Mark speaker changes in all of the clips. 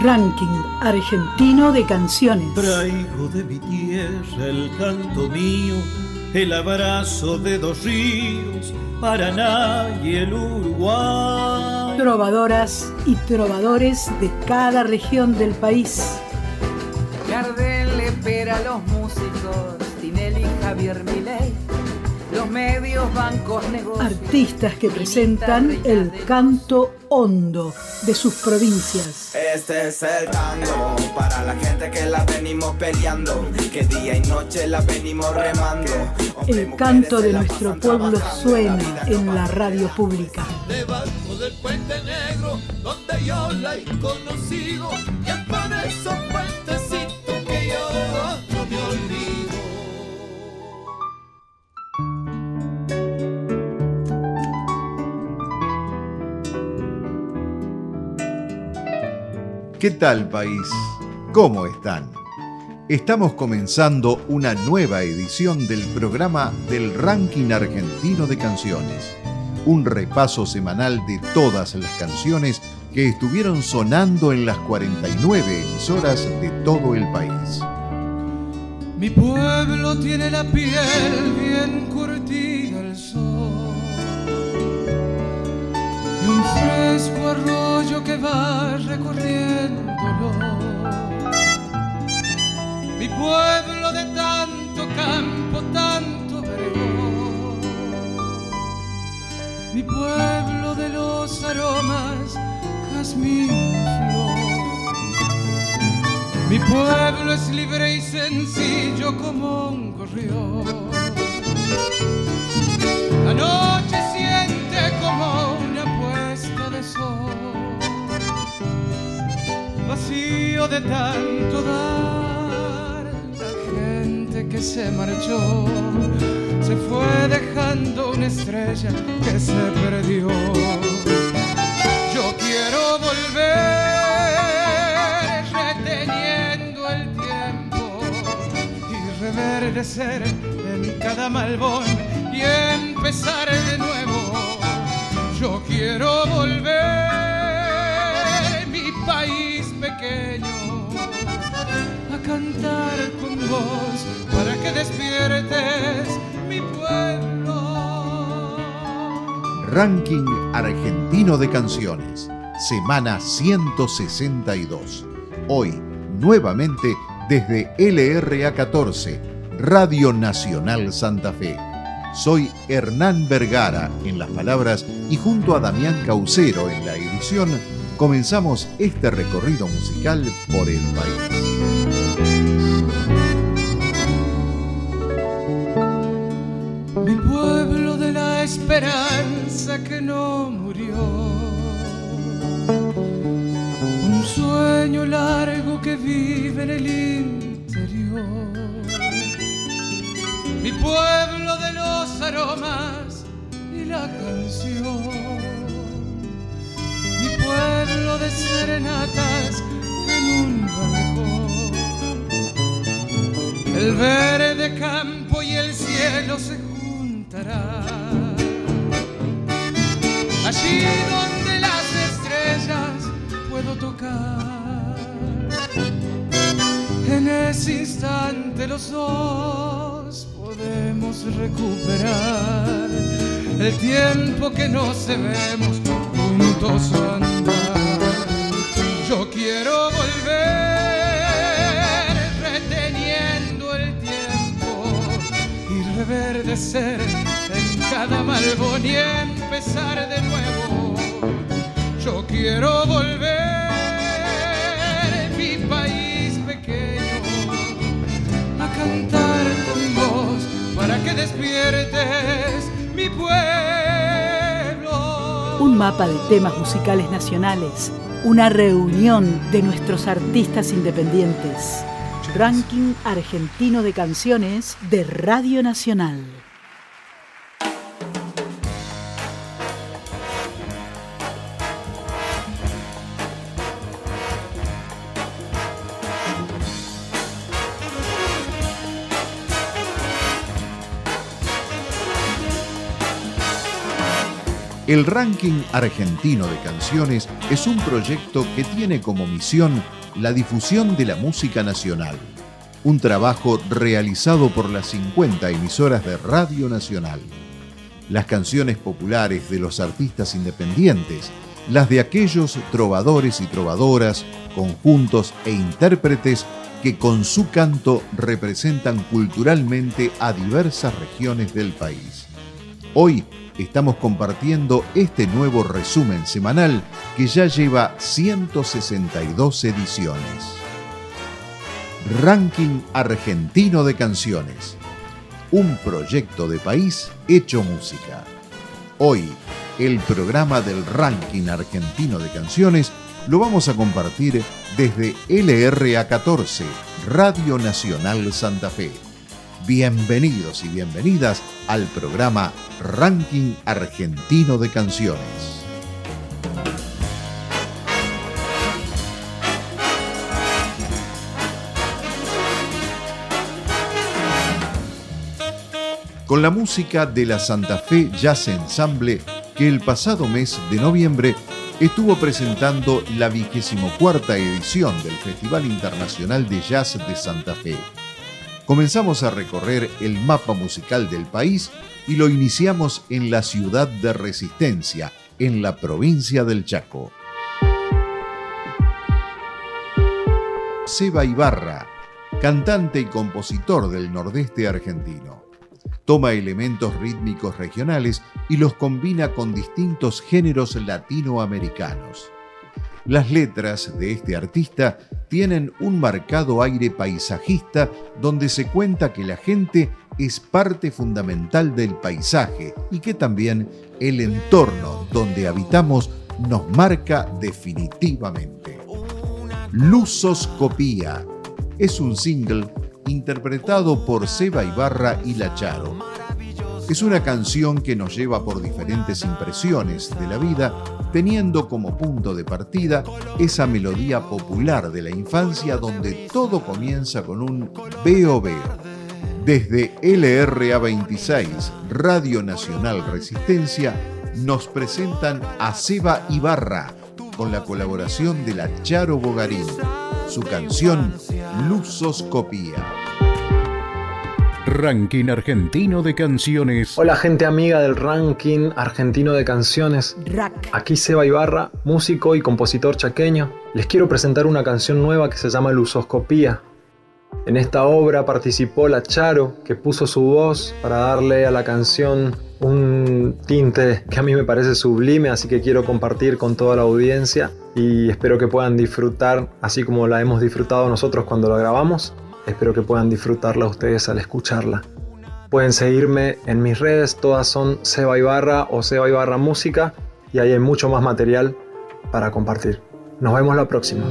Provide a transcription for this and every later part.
Speaker 1: Ranking argentino de canciones.
Speaker 2: Traigo de mi tierra el canto mío, el abrazo de dos ríos, Paraná y el Uruguay.
Speaker 1: Trovadoras y trovadores de cada región del país.
Speaker 3: Gardel espera a los músicos, Tinelli, Javier Milei los medios, bancos, negocios.
Speaker 1: Artistas que presentan el canto hondo de sus provincias.
Speaker 4: Este es el tango para la gente que la venimos peleando, que día y noche la venimos remando.
Speaker 1: El canto de nuestro pueblo suena en la radio pública.
Speaker 5: Debajo del puente negro, donde yo la he conocido,
Speaker 6: ¿Qué tal país? ¿Cómo están? Estamos comenzando una nueva edición del programa del Ranking Argentino de Canciones, un repaso semanal de todas las canciones que estuvieron sonando en las 49 emisoras de todo el país.
Speaker 7: Mi pueblo tiene la piel bien curtida al sol un fresco arroyo que va recorriéndolo. Mi pueblo de tanto campo, tanto vergón. Mi pueblo de los aromas, jazmín flor. Mi pueblo es libre y sencillo como un gorrión. La noche siente como Vacío de tanto dar, la gente que se marchó se fue dejando una estrella que se perdió. Yo quiero volver reteniendo el tiempo y reverdecer en cada malvón y empezar de nuevo. Quiero volver, mi país pequeño, a cantar con vos para que despiertes mi pueblo.
Speaker 6: Ranking Argentino de Canciones, semana 162. Hoy, nuevamente desde LRA 14, Radio Nacional Santa Fe. Soy Hernán Vergara en las palabras y junto a Damián Caucero en la edición, comenzamos este recorrido musical por el país.
Speaker 7: Mi pueblo de la esperanza que no murió. Un sueño largo que vive en el interior. Mi pueblo de los aromas y la canción. Mi pueblo de serenatas en un balcón. El verde campo y el cielo se juntarán. Allí donde las estrellas puedo tocar. En ese instante los dos podemos recuperar el tiempo que no se vemos juntos andar. Yo quiero volver reteniendo el tiempo y reverdecer en cada malvón y empezar de nuevo. Yo quiero volver que despiertes mi pueblo.
Speaker 1: Un mapa de temas musicales nacionales, una reunión de nuestros artistas independientes. Ranking argentino de canciones de Radio Nacional.
Speaker 6: El ranking argentino de canciones es un proyecto que tiene como misión la difusión de la música nacional, un trabajo realizado por las 50 emisoras de Radio Nacional. Las canciones populares de los artistas independientes, las de aquellos trovadores y trovadoras, conjuntos e intérpretes que con su canto representan culturalmente a diversas regiones del país. Hoy estamos compartiendo este nuevo resumen semanal que ya lleva 162 ediciones. Ranking Argentino de Canciones. Un proyecto de país hecho música. Hoy, el programa del Ranking Argentino de Canciones lo vamos a compartir desde LRA 14, Radio Nacional Santa Fe. Bienvenidos y bienvenidas al programa Ranking Argentino de Canciones. Con la música de la Santa Fe Jazz Ensemble que el pasado mes de noviembre estuvo presentando la vigésimo cuarta edición del Festival Internacional de Jazz de Santa Fe comenzamos a recorrer el mapa musical del país y lo iniciamos en la ciudad de Resistencia, en la provincia del Chaco. Seba Ibarra, cantante y compositor del nordeste argentino. Toma elementos rítmicos regionales y los combina con distintos géneros latinoamericanos. Las letras de este artista tienen un marcado aire paisajista donde se cuenta que la gente es parte fundamental del paisaje y que también el entorno donde habitamos nos marca definitivamente. Luzoscopía es un single interpretado por Seba Ibarra y La Charo. Es una canción que nos lleva por diferentes impresiones de la vida teniendo como punto de partida esa melodía popular de la infancia donde todo comienza con un veo veo. Desde LRA 26, Radio Nacional Resistencia, nos presentan a Seba Ibarra con la colaboración de la Charo Bogarín, su canción Luzoscopía.
Speaker 8: Ranking Argentino de Canciones.
Speaker 9: Hola gente amiga del Ranking Argentino de Canciones.
Speaker 1: Rack.
Speaker 9: Aquí Seba Ibarra, músico y compositor chaqueño. Les quiero presentar una canción nueva que se llama Luzoscopía. En esta obra participó la Charo, que puso su voz para darle a la canción un tinte que a mí me parece sublime, así que quiero compartir con toda la audiencia y espero que puedan disfrutar así como la hemos disfrutado nosotros cuando la grabamos. Espero que puedan disfrutarla ustedes al escucharla. Pueden seguirme en mis redes, todas son Seba Ibarra o Seba Ibarra Música y ahí hay mucho más material para compartir. Nos vemos la próxima.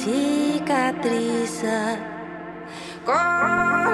Speaker 6: cicatriza. Com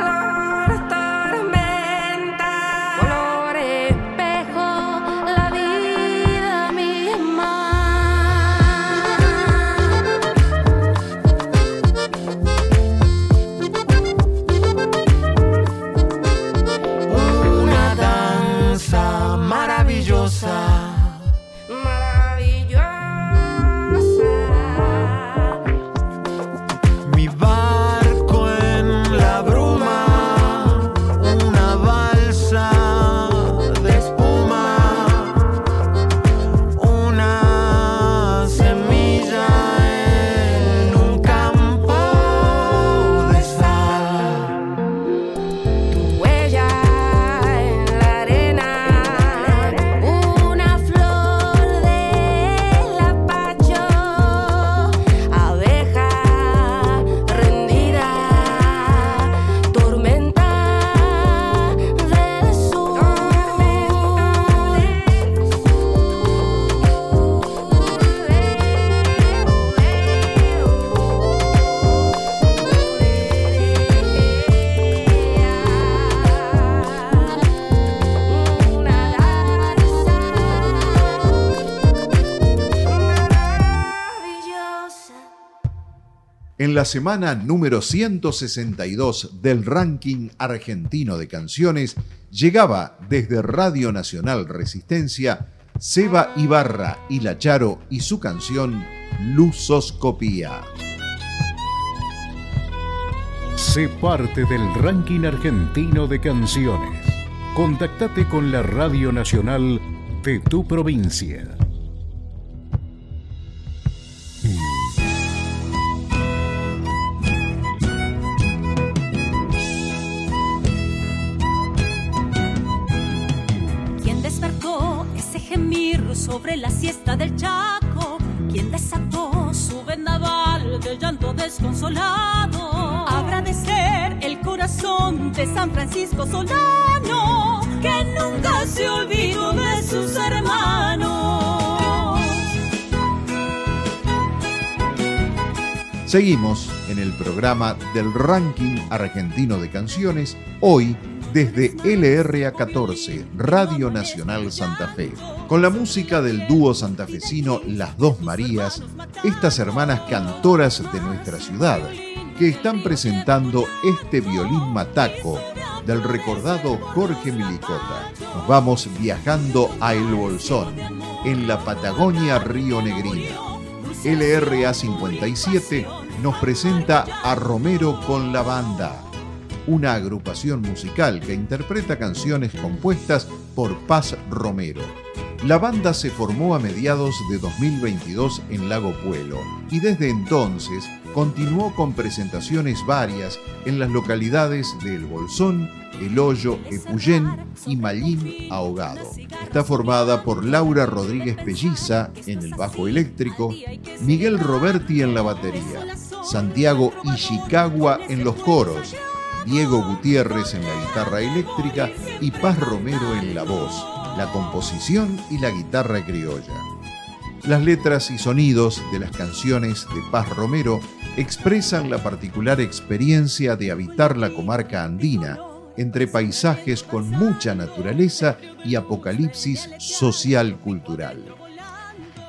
Speaker 6: la semana número 162 del ranking argentino de canciones, llegaba desde Radio Nacional Resistencia Seba Ibarra y La Charo y su canción Luzoscopía.
Speaker 8: Sé parte del ranking argentino de canciones. Contactate con la Radio Nacional de tu provincia.
Speaker 10: Desconsolado? Habrá de ser el corazón de San Francisco Solano, que nunca se olvidó de sus hermanos.
Speaker 6: Seguimos en el programa del ranking argentino de canciones, hoy desde LRA 14, Radio Nacional Santa Fe. Con la música del dúo santafesino Las Dos Marías, estas hermanas cantoras de nuestra ciudad, que están presentando este violín mataco del recordado Jorge Milicota. Nos vamos viajando a El Bolsón, en la Patagonia Río Negrina. LRA 57 nos presenta a Romero con la banda, una agrupación musical que interpreta canciones compuestas por Paz Romero. La banda se formó a mediados de 2022 en Lago Puelo y desde entonces continuó con presentaciones varias en las localidades de El Bolsón, El Hoyo, Epuyén y Mallín Ahogado. Está formada por Laura Rodríguez Pelliza en el bajo eléctrico, Miguel Roberti en la batería, Santiago Ishikawa en los coros, Diego Gutiérrez en la guitarra eléctrica y Paz Romero en la voz, la composición y la guitarra criolla. Las letras y sonidos de las canciones de Paz Romero expresan la particular experiencia de habitar la comarca andina, entre paisajes con mucha naturaleza y apocalipsis social-cultural.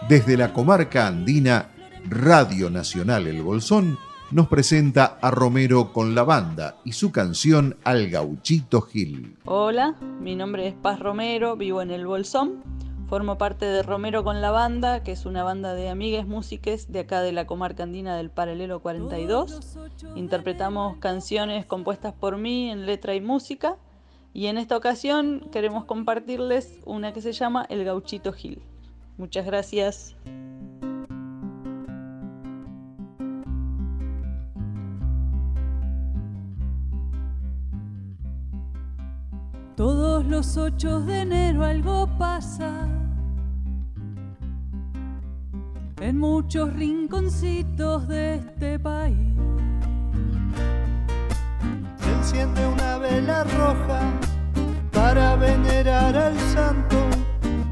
Speaker 6: Desde la comarca andina, Radio Nacional El Bolsón nos presenta a Romero con la banda y su canción Al Gauchito Gil.
Speaker 11: Hola, mi nombre es Paz Romero, vivo en El Bolsón. Formo parte de Romero con la banda, que es una banda de amigues músiques de acá de la comarca andina del Paralelo 42. Interpretamos canciones compuestas por mí en letra y música. Y en esta ocasión queremos compartirles una que se llama El Gauchito Gil. Muchas gracias.
Speaker 12: Todos los 8 de enero algo pasa. En muchos rinconcitos de este país.
Speaker 13: Se enciende una vela roja para venerar al santo,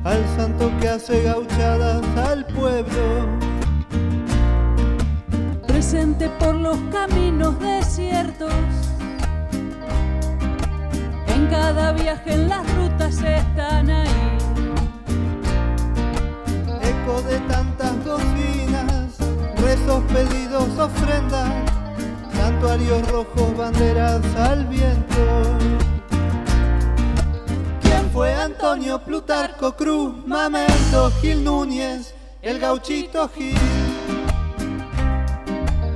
Speaker 13: al santo que hace gauchadas al pueblo.
Speaker 12: Presente por los caminos desiertos cada viaje en las rutas están ahí.
Speaker 13: Eco de tantas cocinas, rezos, pedidos, ofrendas, santuarios rojos, banderas al viento. ¿Quién fue Antonio Plutarco Cruz, Mamento Gil Núñez, el gauchito Gil?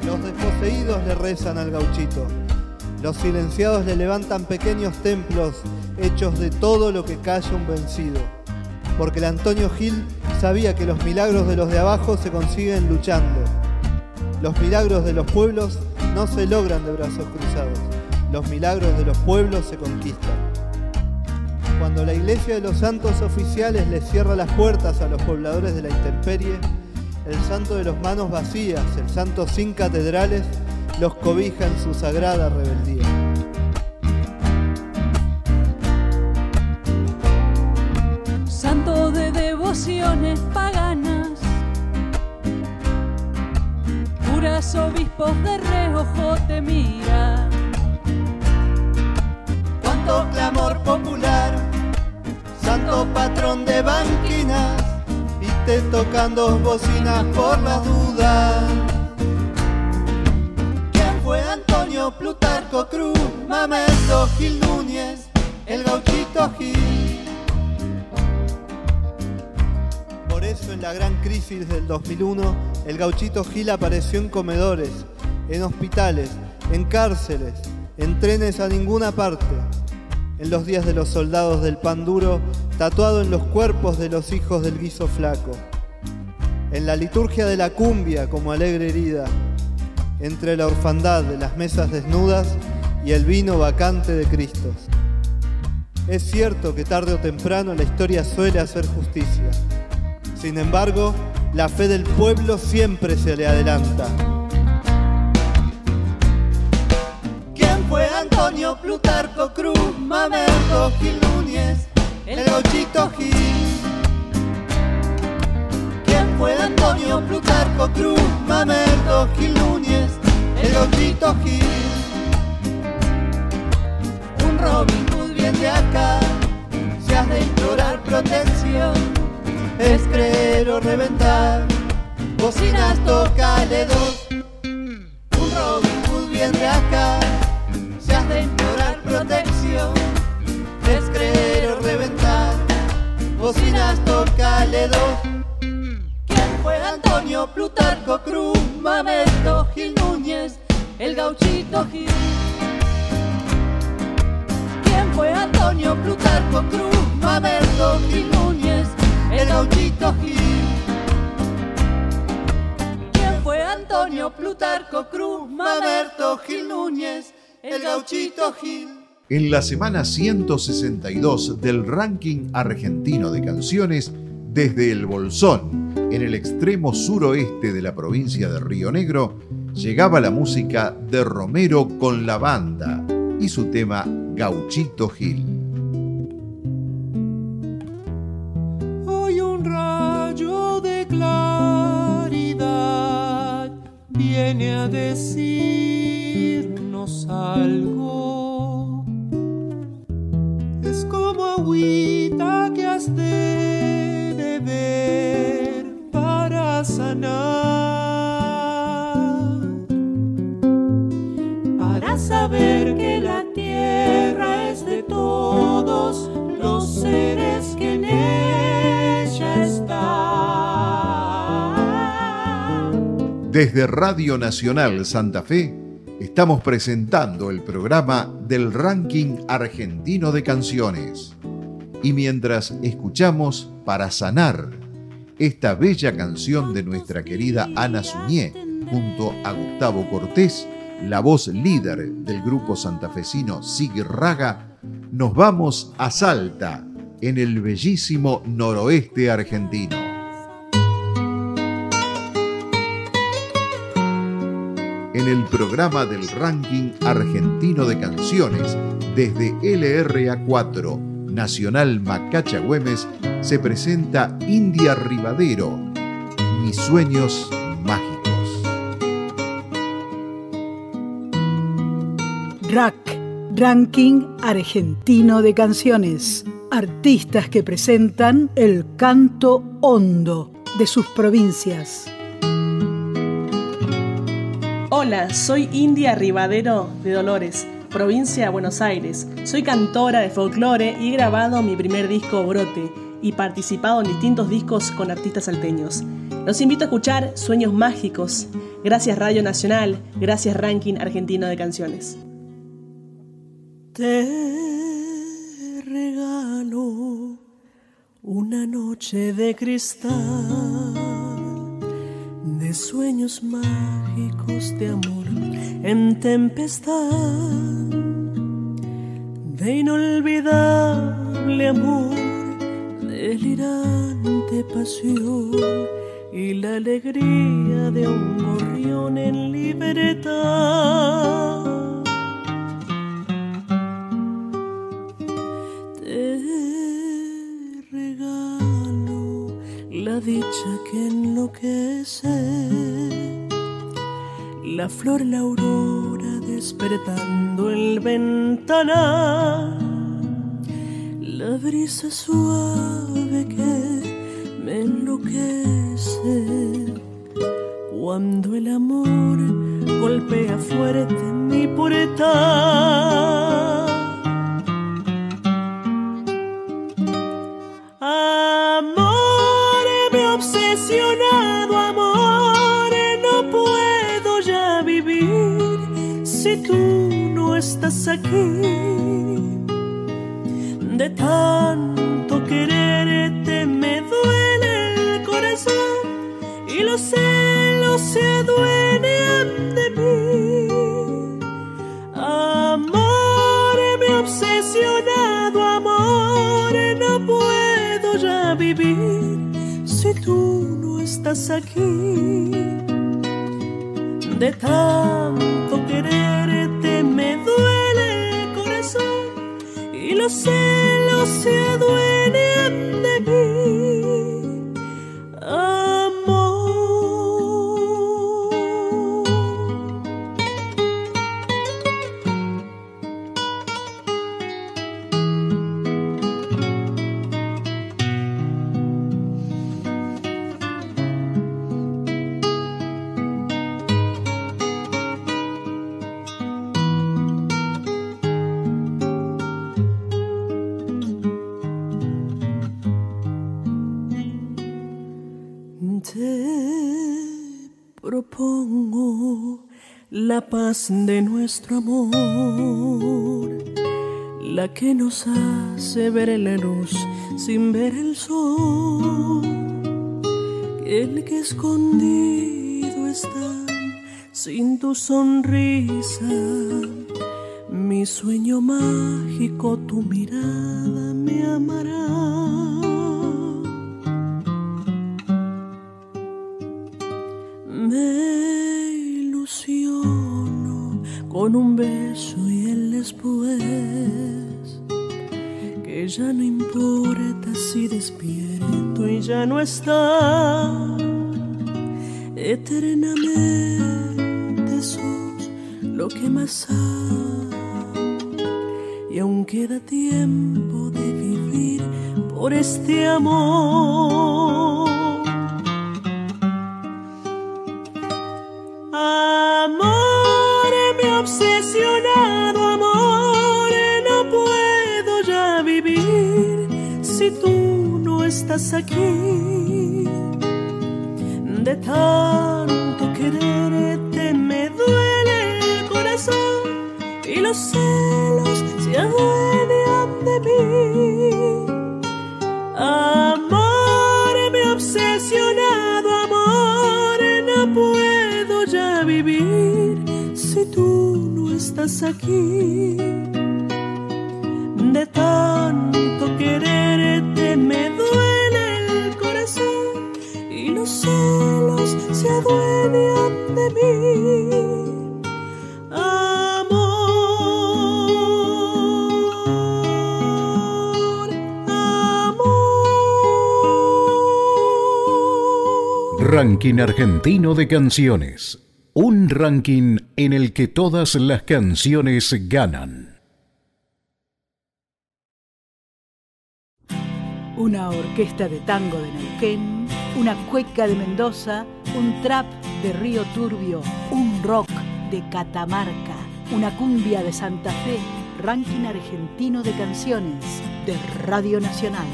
Speaker 13: Los desposeídos le rezan al gauchito. Los silenciados le levantan pequeños templos hechos de todo lo que calla un vencido. Porque el Antonio Gil sabía que los milagros de los de abajo se consiguen luchando. Los milagros de los pueblos no se logran de brazos cruzados. Los milagros de los pueblos se conquistan. Cuando la iglesia de los santos oficiales les cierra las puertas a los pobladores de la intemperie, el santo de los manos vacías, el santo sin catedrales, los cobija en su sagrada rebeldía.
Speaker 12: Santo de devociones paganas, curas obispos de reojo te miran.
Speaker 13: Cuánto clamor popular, santo patrón de banquinas, y te tocan dos bocinas por las dudas. Plutarco Cruz, Mamerto, Gil Núñez, el gauchito Gil. Por eso en la gran crisis del 2001, el gauchito Gil apareció en comedores, en hospitales, en cárceles, en trenes a ninguna parte, en los días de los soldados del pan duro, tatuado en los cuerpos de los hijos del guiso flaco, en la liturgia de la cumbia como alegre herida, entre la orfandad de las mesas desnudas y el vino vacante de Cristos. Es cierto que tarde o temprano la historia suele hacer justicia. Sin embargo, la fe del pueblo siempre se le adelanta. ¿Quién fue Antonio Plutarco Cruz, Mamerto Gil Núñez, el gauchito Gil? ¿Quién fue Antonio Plutarco Cruz, Mamerto Gil el gauchito Gil? Un Robin Hood bien de acá, se has de implorar protección, es creer o reventar, bocinas tocale dos. Un Robin Hood bien de acá, se has de implorar protección, es creer o reventar, bocinas tocale dos fue Antonio Plutarco Cruz, Mamerto Gil Núñez, el gauchito Gil. ¿Quién fue Antonio Plutarco Cruz, Mamerto Gil Núñez, el gauchito Gil? ¿Quién fue Antonio Plutarco Cruz, Mamerto Gil Núñez, el gauchito Gil?
Speaker 6: En la semana 162 del ranking argentino de canciones, desde el Bolsón, en el extremo suroeste de la provincia de Río Negro, llegaba la música de Romero con la banda y su tema Gauchito Gil.
Speaker 14: Hoy un rayo de claridad viene a decirnos algo. Es como agüita que has de beber para sanar. Para saber que la tierra es de todos los seres que en ella están.
Speaker 6: Desde Radio Nacional Santa Fe, estamos presentando el programa del ranking argentino de canciones. Y mientras escuchamos Para Sanar, esta bella canción de nuestra querida Ana Suñé, junto a Gustavo Cortés, la voz líder del grupo santafesino Sig nos vamos a Salta, en el bellísimo noroeste argentino. En el programa del ranking argentino de canciones, desde LRA4, Nacional Macacha Güemes, se presenta India Rivadero, Mis sueños mágicos.
Speaker 1: RAC, Ranking Argentino de Canciones. Artistas que presentan el canto hondo de sus provincias.
Speaker 15: Hola, soy India Rivadero de Dolores, provincia de Buenos Aires. Soy cantora de folclore y he grabado mi primer disco Brote y participado en distintos discos con artistas salteños. Los invito a escuchar Sueños Mágicos. Gracias Radio Nacional, gracias Ranking Argentino de Canciones.
Speaker 14: Te regalo una noche de cristal, de sueños mágicos de amor en tempestad, de inolvidable amor, delirante pasión y la alegría de un gorrión en libertad. Te regalo la dicha que enloquece, la flor, la aurora despertando el ventanal, la brisa suave que me enloquece cuando el amor golpea fuerte mi puerta. Amor, me obsesionado, amor, no puedo ya vivir si tú no estás aquí. Tanto quererte me duele el corazón y los celos se adueñan de mí. Amor, me obsesionado, amor, no puedo ya vivir si tú no estás aquí. De tanto los celos se adueñan Te propongo la paz de nuestro amor, la que nos hace ver la luz sin ver el sol, el que escondido está sin tu sonrisa, mi sueño mágico, tu mirada me amará. Con un beso y el después, que ya no importa si despierto y ya no está. Eternamente sos lo que más hay, y aún queda tiempo de vivir por este amor. Amor, aquí. De tanto quererte me duele el corazón y los celos se adueñan de mí. Amor, me obsesionado, amor, no puedo ya vivir si tú no estás aquí. De tanto celos se adueñan de mí. Amor,
Speaker 8: Ranking Argentino de Canciones. Un ranking en el que todas las canciones ganan.
Speaker 1: Una orquesta de tango de Neuquén, una cueca de Mendoza, un trap de Río Turbio, un rock de Catamarca, una cumbia de Santa Fe, ranking argentino de canciones de Radio Nacional.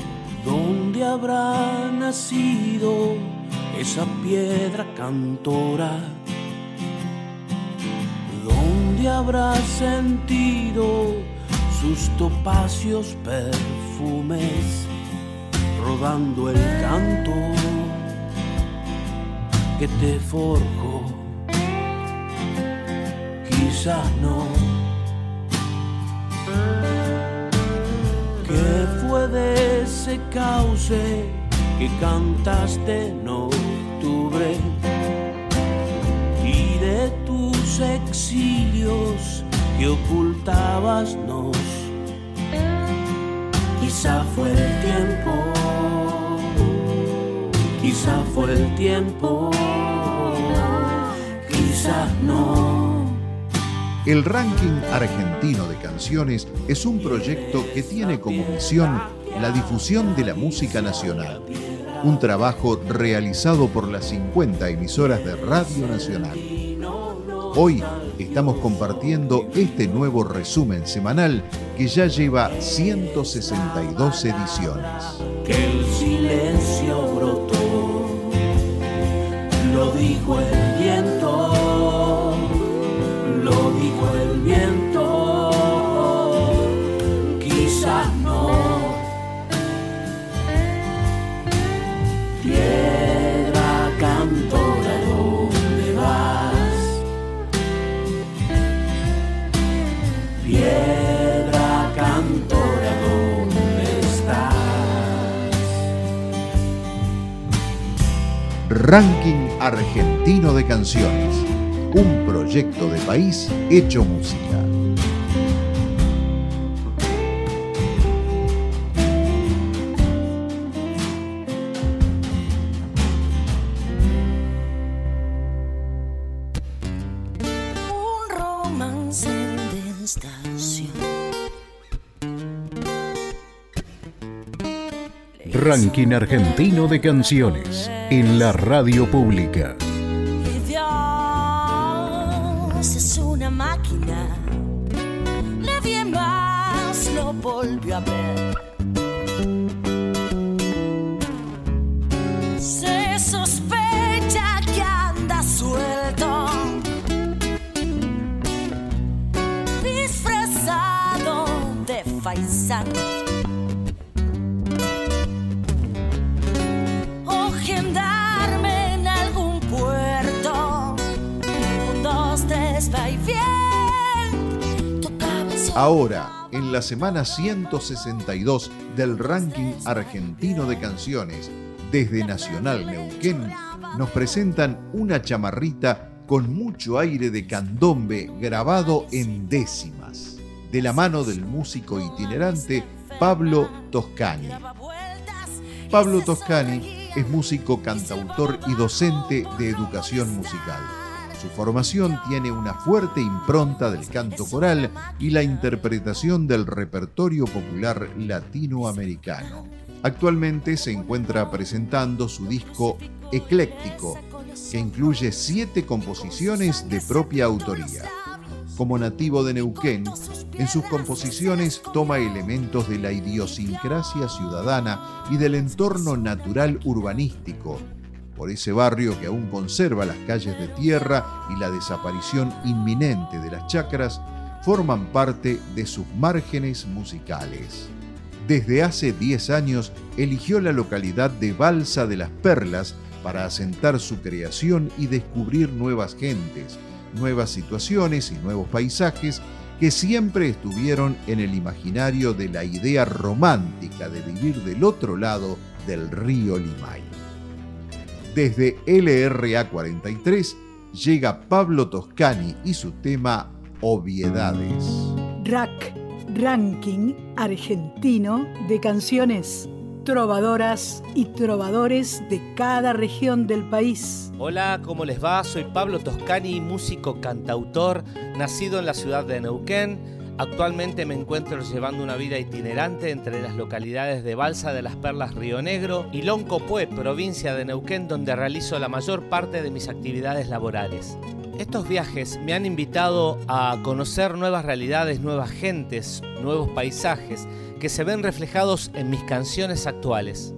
Speaker 16: ¿Dónde habrá nacido esa piedra cantora? ¿Dónde habrá sentido sus topacios perfumes rodando el canto que te forjó? Quizás no. ¿Qué fue de ese cauce que cantaste en octubre? Y de tus exilios que ocultabas nos. Quizá fue el tiempo, quizá fue el tiempo, quizás no.
Speaker 6: El ranking argentino de canciones es un proyecto que tiene como misión la difusión de la música nacional, un trabajo realizado por las 50 emisoras de Radio Nacional. Hoy estamos compartiendo este nuevo resumen semanal que ya lleva 162 ediciones.
Speaker 17: Que el silencio dijo el viento, lo dijo el viento, quizás no. Piedra cantora, ¿dónde vas? Piedra cantora, ¿dónde estás?
Speaker 6: Ranking Argentino de Canciones, un proyecto de país hecho música.
Speaker 14: Un romance de estación.
Speaker 8: Ranking Argentino de Canciones en la radio pública.
Speaker 14: Y Dios es una máquina. Nadie más lo volvió a ver.
Speaker 6: Ahora, en la semana 162 del ranking argentino de canciones, desde Nacional Neuquén, nos presentan una chamarrita con mucho aire de candombe grabado en décimas, de la mano del músico itinerante Pablo Toscani. Pablo Toscani es músico, cantautor y docente de educación musical. Su formación tiene una fuerte impronta del canto coral y la interpretación del repertorio popular latinoamericano. Actualmente se encuentra presentando su disco Ecléctico, que incluye siete composiciones de propia autoría. Como nativo de Neuquén, en sus composiciones toma elementos de la idiosincrasia ciudadana y del entorno natural urbanístico, por ese barrio que aún conserva las calles de tierra y la desaparición inminente de las chacras, forman parte de sus márgenes musicales. Desde hace 10 años eligió la localidad de Balsa de las Perlas para asentar su creación y descubrir nuevas gentes, nuevas situaciones y nuevos paisajes que siempre estuvieron en el imaginario de la idea romántica de vivir del otro lado del río Limay. Desde LRA 43 llega Pablo Toscani y su tema Obviedades.
Speaker 1: Rack, ranking argentino de canciones trovadoras y trovadores de cada región del país.
Speaker 18: Hola, ¿cómo les va? Soy Pablo Toscani, músico cantautor, nacido en la ciudad de Neuquén. Actualmente me encuentro llevando una vida itinerante entre las localidades de Balsa de las Perlas Río Negro y Loncopué, provincia de Neuquén, donde realizo la mayor parte de mis actividades laborales. Estos viajes me han invitado a conocer nuevas realidades, nuevas gentes, nuevos paisajes que se ven reflejados en mis canciones actuales.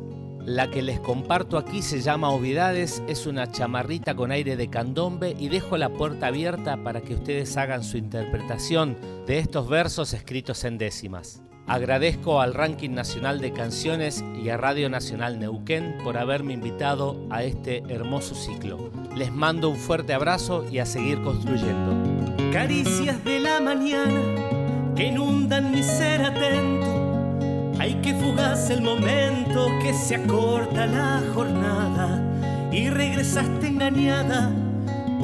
Speaker 18: La que les comparto aquí se llama Obviedades, es una chamarrita con aire de candombe y dejo la puerta abierta para que ustedes hagan su interpretación de estos versos escritos en décimas. Agradezco al Ranking Nacional de Canciones y a Radio Nacional Neuquén por haberme invitado a este hermoso ciclo. Les mando un fuerte abrazo y a seguir construyendo.
Speaker 17: Caricias de la mañana que inundan mi ser atento. Hay que fugarse el momento que se acorta la jornada y regresaste engañada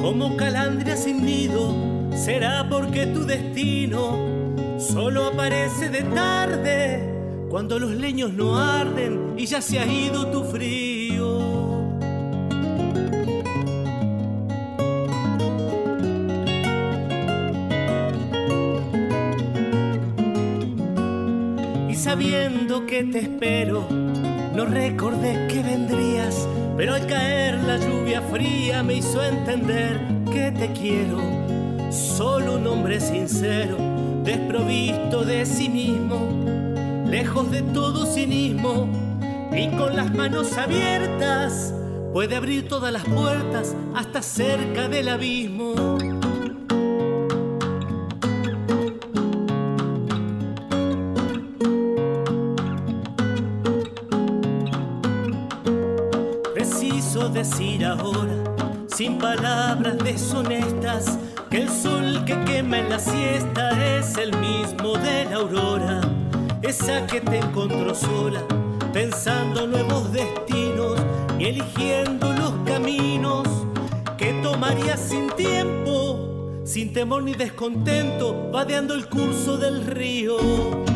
Speaker 17: como calandria sin nido. Será porque tu destino solo aparece de tarde cuando los leños no arden y ya se ha ido tu frío. Sabiendo que te espero, No recordé que vendrías, pero al caer la lluvia fría me hizo entender que te quiero. Solo un hombre sincero, desprovisto de sí mismo, lejos de todo cinismo y con las manos abiertas puede abrir todas las puertas hasta cerca del abismo. Sin palabras deshonestas, que el sol que quema en la siesta es el mismo de la aurora, esa que te encontró sola, pensando nuevos destinos y eligiendo los caminos que tomaría sin tiempo, sin temor ni descontento, vadeando el curso del río.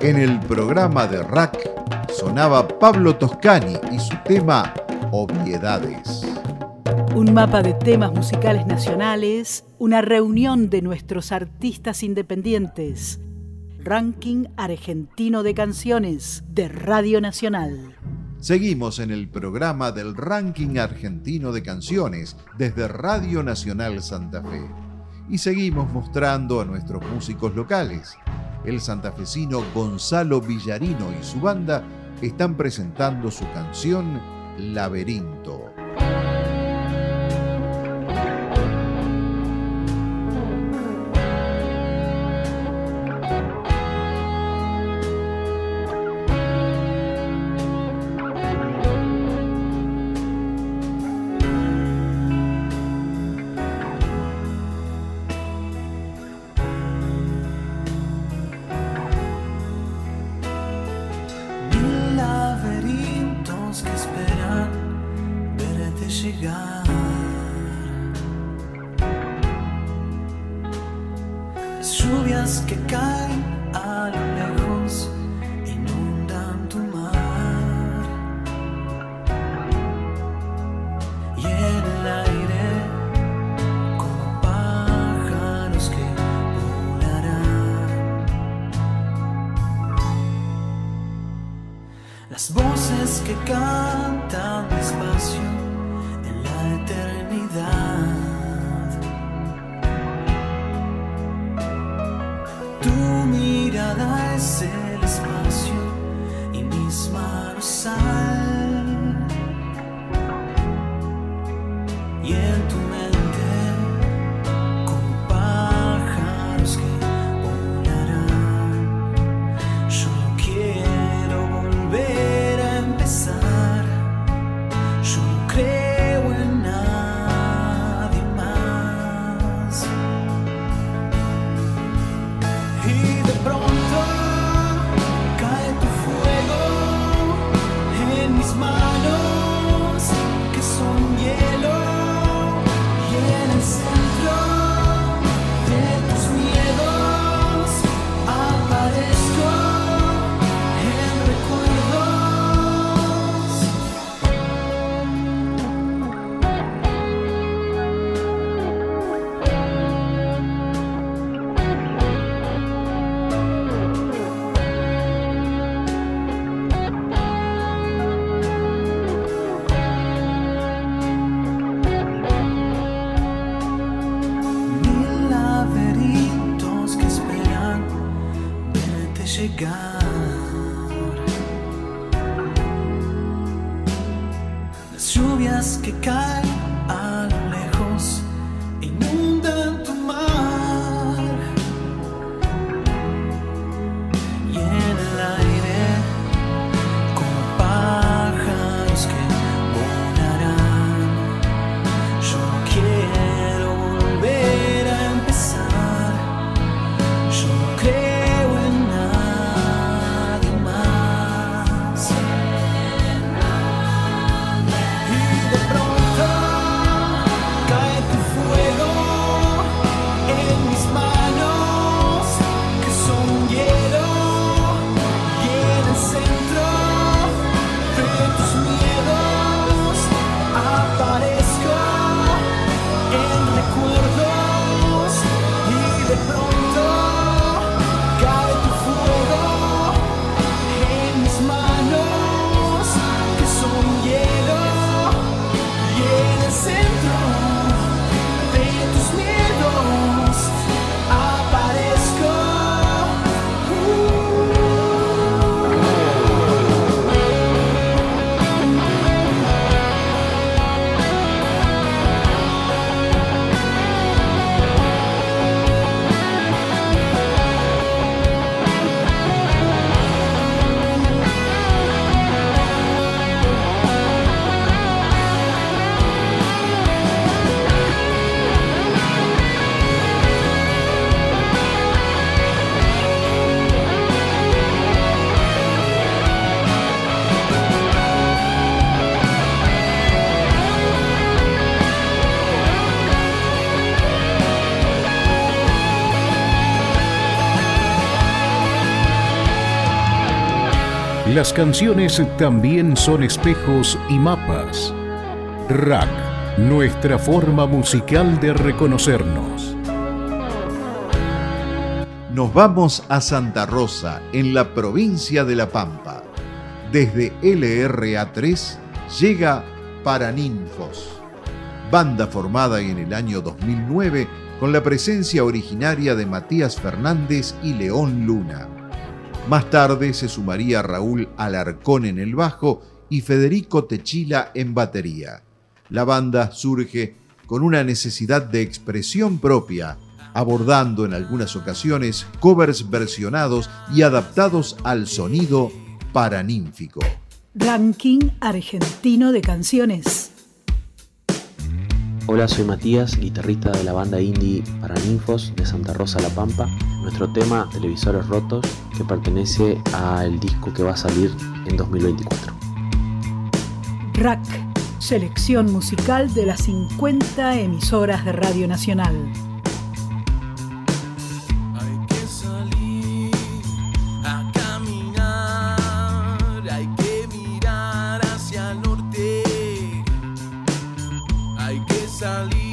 Speaker 17: En el
Speaker 6: programa de Rack sonaba Pablo Toscani y su tema Obviedades.
Speaker 1: Un mapa de temas musicales nacionales, una reunión de nuestros artistas independientes. Ranking argentino de canciones de Radio Nacional.
Speaker 6: Seguimos en el programa del ranking argentino de canciones desde Radio Nacional Santa Fe. Y seguimos mostrando a nuestros músicos locales. El santafesino Gonzalo Villarino y su banda están presentando su canción Laberinto.
Speaker 19: Las voces que cantan despacio en la eternidad. Tu mirada es el
Speaker 20: lluvias que
Speaker 8: Las canciones también son espejos y mapas. Rack, nuestra forma musical de reconocernos.
Speaker 6: Nos vamos a Santa Rosa, en la provincia de La Pampa. Desde LRA3 llega Paraninfos, banda formada en el año 2009 con la presencia originaria de Matías Fernández y León Luna. Más tarde se sumaría Raúl Alarcón en el bajo y Federico Techila en batería. La banda surge con una necesidad de expresión propia, abordando en algunas ocasiones covers versionados y adaptados al sonido paranínfico.
Speaker 19: Ranking argentino de canciones.
Speaker 21: Hola, soy Matías, guitarrista de la banda indie Paraninfos de Santa Rosa La Pampa. Nuestro tema Televisores Rotos, que pertenece al disco que va a salir en 2024.
Speaker 19: Rack, selección musical de las 50 emisoras de Radio Nacional.
Speaker 20: Salir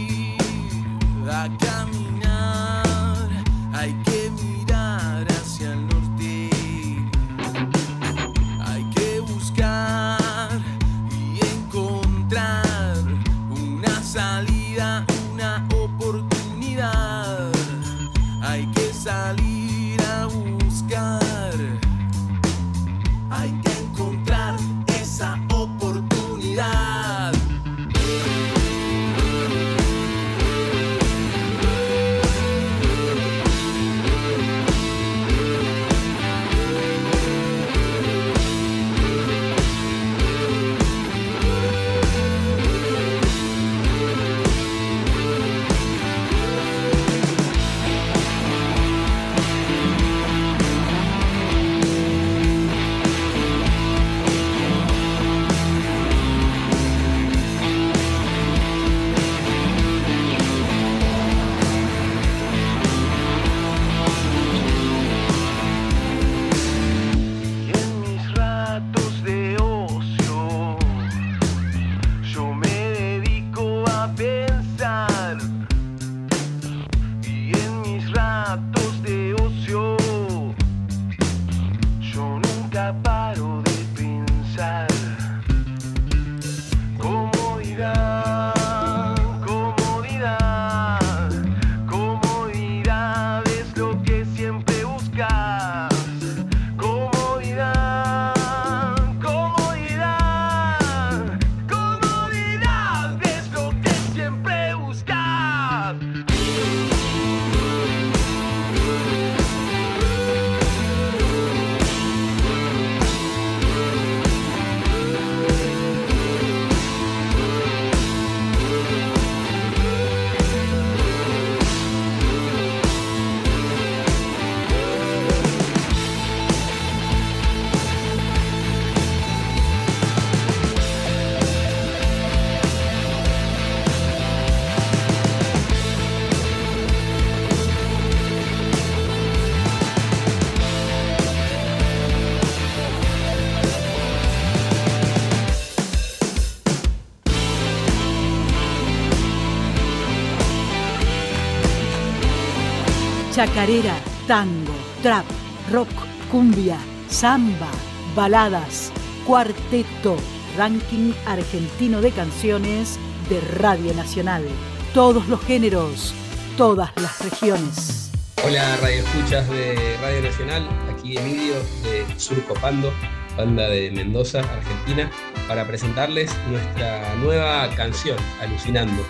Speaker 1: chacarera, tango, trap, rock, cumbia, samba, baladas, cuarteto, ranking argentino de canciones de Radio Nacional. Todos los géneros, todas las regiones.
Speaker 20: Hola Radio Escuchas de Radio Nacional, aquí Emilio de Surcopando, banda de Mendoza, Argentina, para presentarles nuestra nueva canción, Alucinando,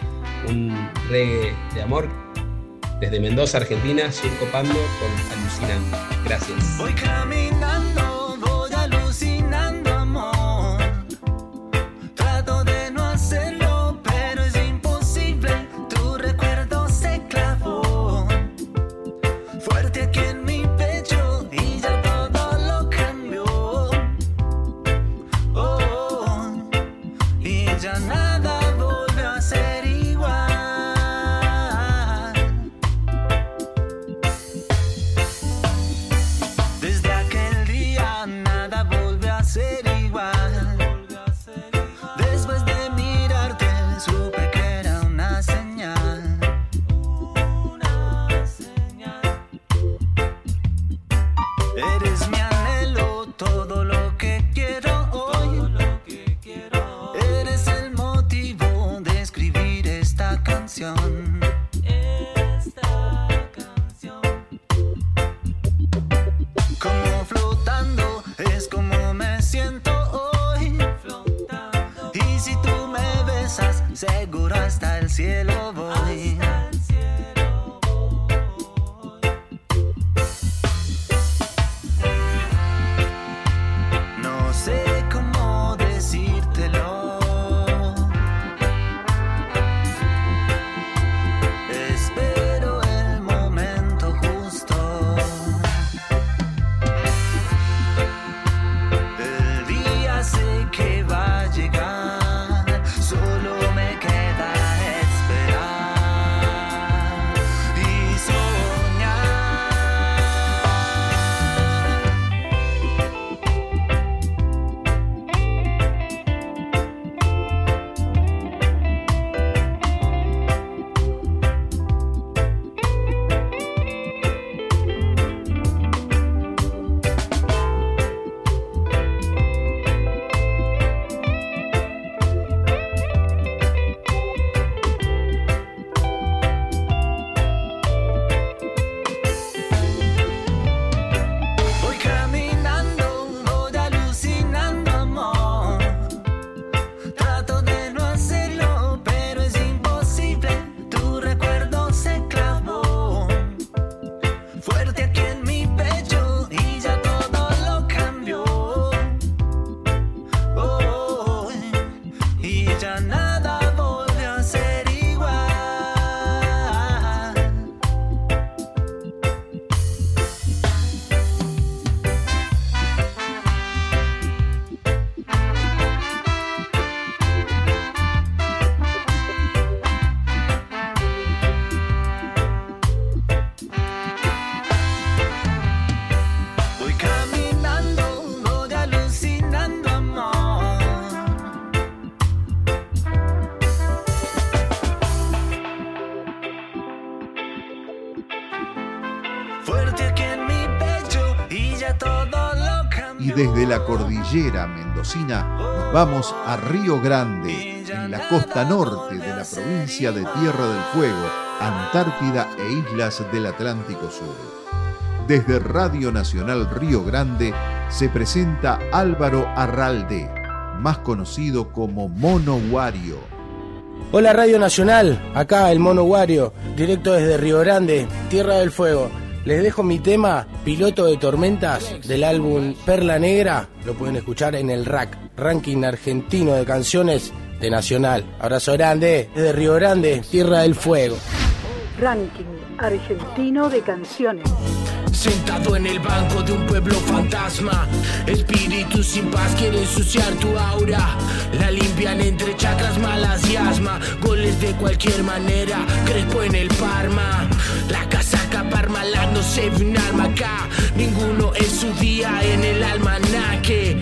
Speaker 20: un reggae de amor desde Mendoza, Argentina, Surcopando con Alucinando. Gracias.
Speaker 19: Desde
Speaker 6: la cordillera mendocina nos vamos a Río Grande, en la costa norte de la provincia de Tierra del Fuego, Antártida e islas del Atlántico Sur. Desde Radio Nacional Río Grande se presenta Álvaro Arralde, más conocido como Mono Wario.
Speaker 22: Hola Radio Nacional, acá el Mono Wario, directo desde Río Grande, Tierra del Fuego. Les dejo mi tema Piloto de Tormentas del álbum Perla Negra. Lo pueden escuchar en el RAC, Ranking Argentino de Canciones de Nacional. Abrazo grande desde Río Grande, Tierra del Fuego.
Speaker 1: Ranking argentino de canciones.
Speaker 23: Sentado en el banco de un pueblo fantasma Espíritu sin paz quiere ensuciar tu aura La limpian entre chakras malas y asma Goles de cualquier manera Crespo en el Parma La casaca Parmalat no se ve un alma acá. Ninguno es su día en el almanaque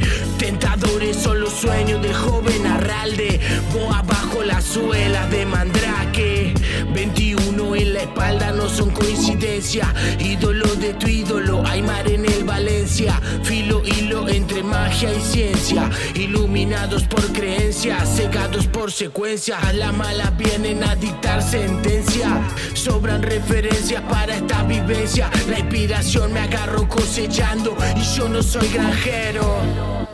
Speaker 23: Tentadores son los sueños del joven Arralde Boa bajo las suelas de Mandrake 21 en la espalda no son coincidencia. Ídolo de tu ídolo, Aymar en el Valencia. Filo, hilo entre magia y ciencia. Iluminados por creencias, cegados por secuencia. A la mala vienen a dictar sentencia. Sobran referencias para esta vivencia. La inspiración me agarro cosechando y yo no soy granjero.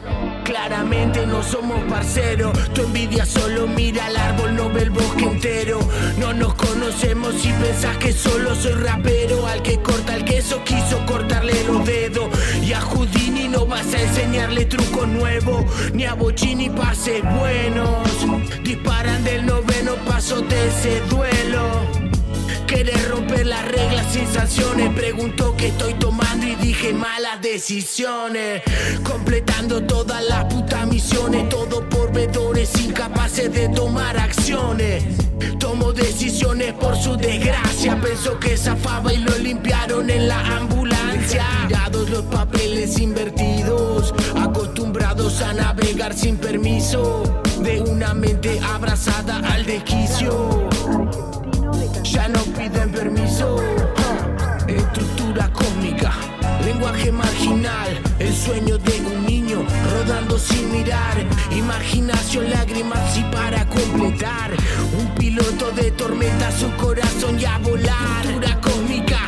Speaker 23: Claramente no somos parceros. Tu envidia solo mira al árbol, no ve el bosque entero. No nos conocemos y pensás que solo soy rapero. Al que corta el queso quiso cortarle los dedos. Y a Houdini no vas a enseñarle truco nuevo. Ni a Bochini pases buenos. Disparan del noveno paso de ese duelo. Querer romper las reglas sin sanciones. Preguntó que estoy tomando y dije malas decisiones. Completando todas las putas misiones. Todo por vedores incapaces de tomar acciones. Tomo decisiones por su desgracia. Pensó que zafaba y lo limpiaron en la ambulancia. Tirados los papeles invertidos. Acostumbrados a navegar sin permiso. De una mente abrazada al desquicio ya no piden permiso. Estructura cósmica, lenguaje marginal, el sueño de un niño rodando sin mirar. Imaginación, lágrimas y para completar. Un piloto de tormenta, su corazón ya volar. Estructura cósmica,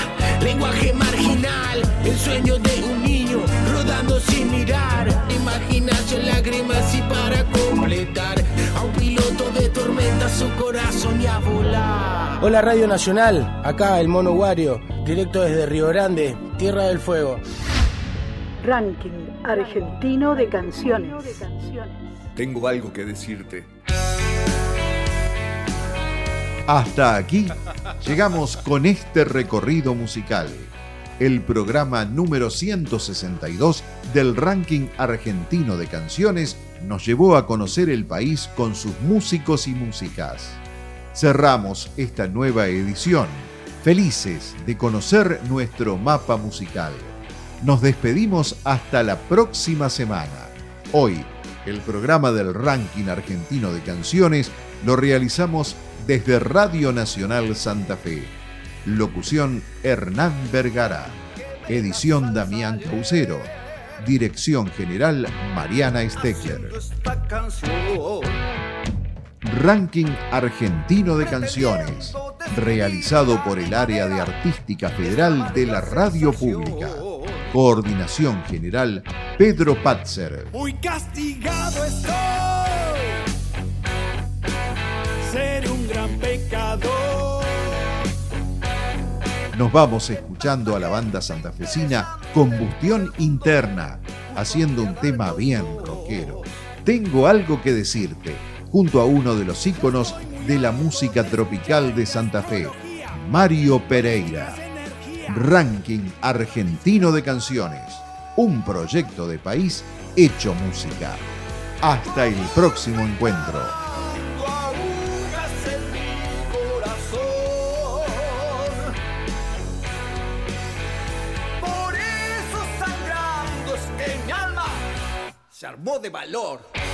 Speaker 23: lenguaje marginal, el sueño de un niño rodando sin mirar. Imaginación, lágrimas y para completar. Tormenta, su corazón ya volar.
Speaker 22: Hola Radio Nacional, acá el Mono Wario, directo desde Río Grande, Tierra del Fuego.
Speaker 1: Ranking argentino de canciones.
Speaker 24: Tengo algo que decirte.
Speaker 6: Hasta aquí llegamos con este recorrido musical, el programa número 162 del ranking argentino de canciones nos llevó a conocer el país con sus músicos y músicas. Cerramos esta nueva edición, felices de conocer nuestro mapa musical. Nos despedimos hasta la próxima semana. Hoy, el programa del ranking argentino de canciones lo realizamos desde Radio Nacional Santa Fe. Locución Hernán Vergara. Edición Damián Caucero. Dirección General Mariana Stecker. Ranking Argentino de Canciones, realizado por el Área de Artística Federal de la Radio Pública. Coordinación General Pedro Patzer.
Speaker 5: Muy castigado estoy. Ser un gran pecador.
Speaker 6: Nos vamos escuchando a la banda santafesina Combustión Interna, haciendo un tema bien rockero. Tengo algo que decirte, junto a uno de los íconos de la música tropical de Santa Fe, Mario Pereira. Ranking Argentino de Canciones, un proyecto de país hecho música. Hasta el próximo encuentro.
Speaker 5: Armó de valor.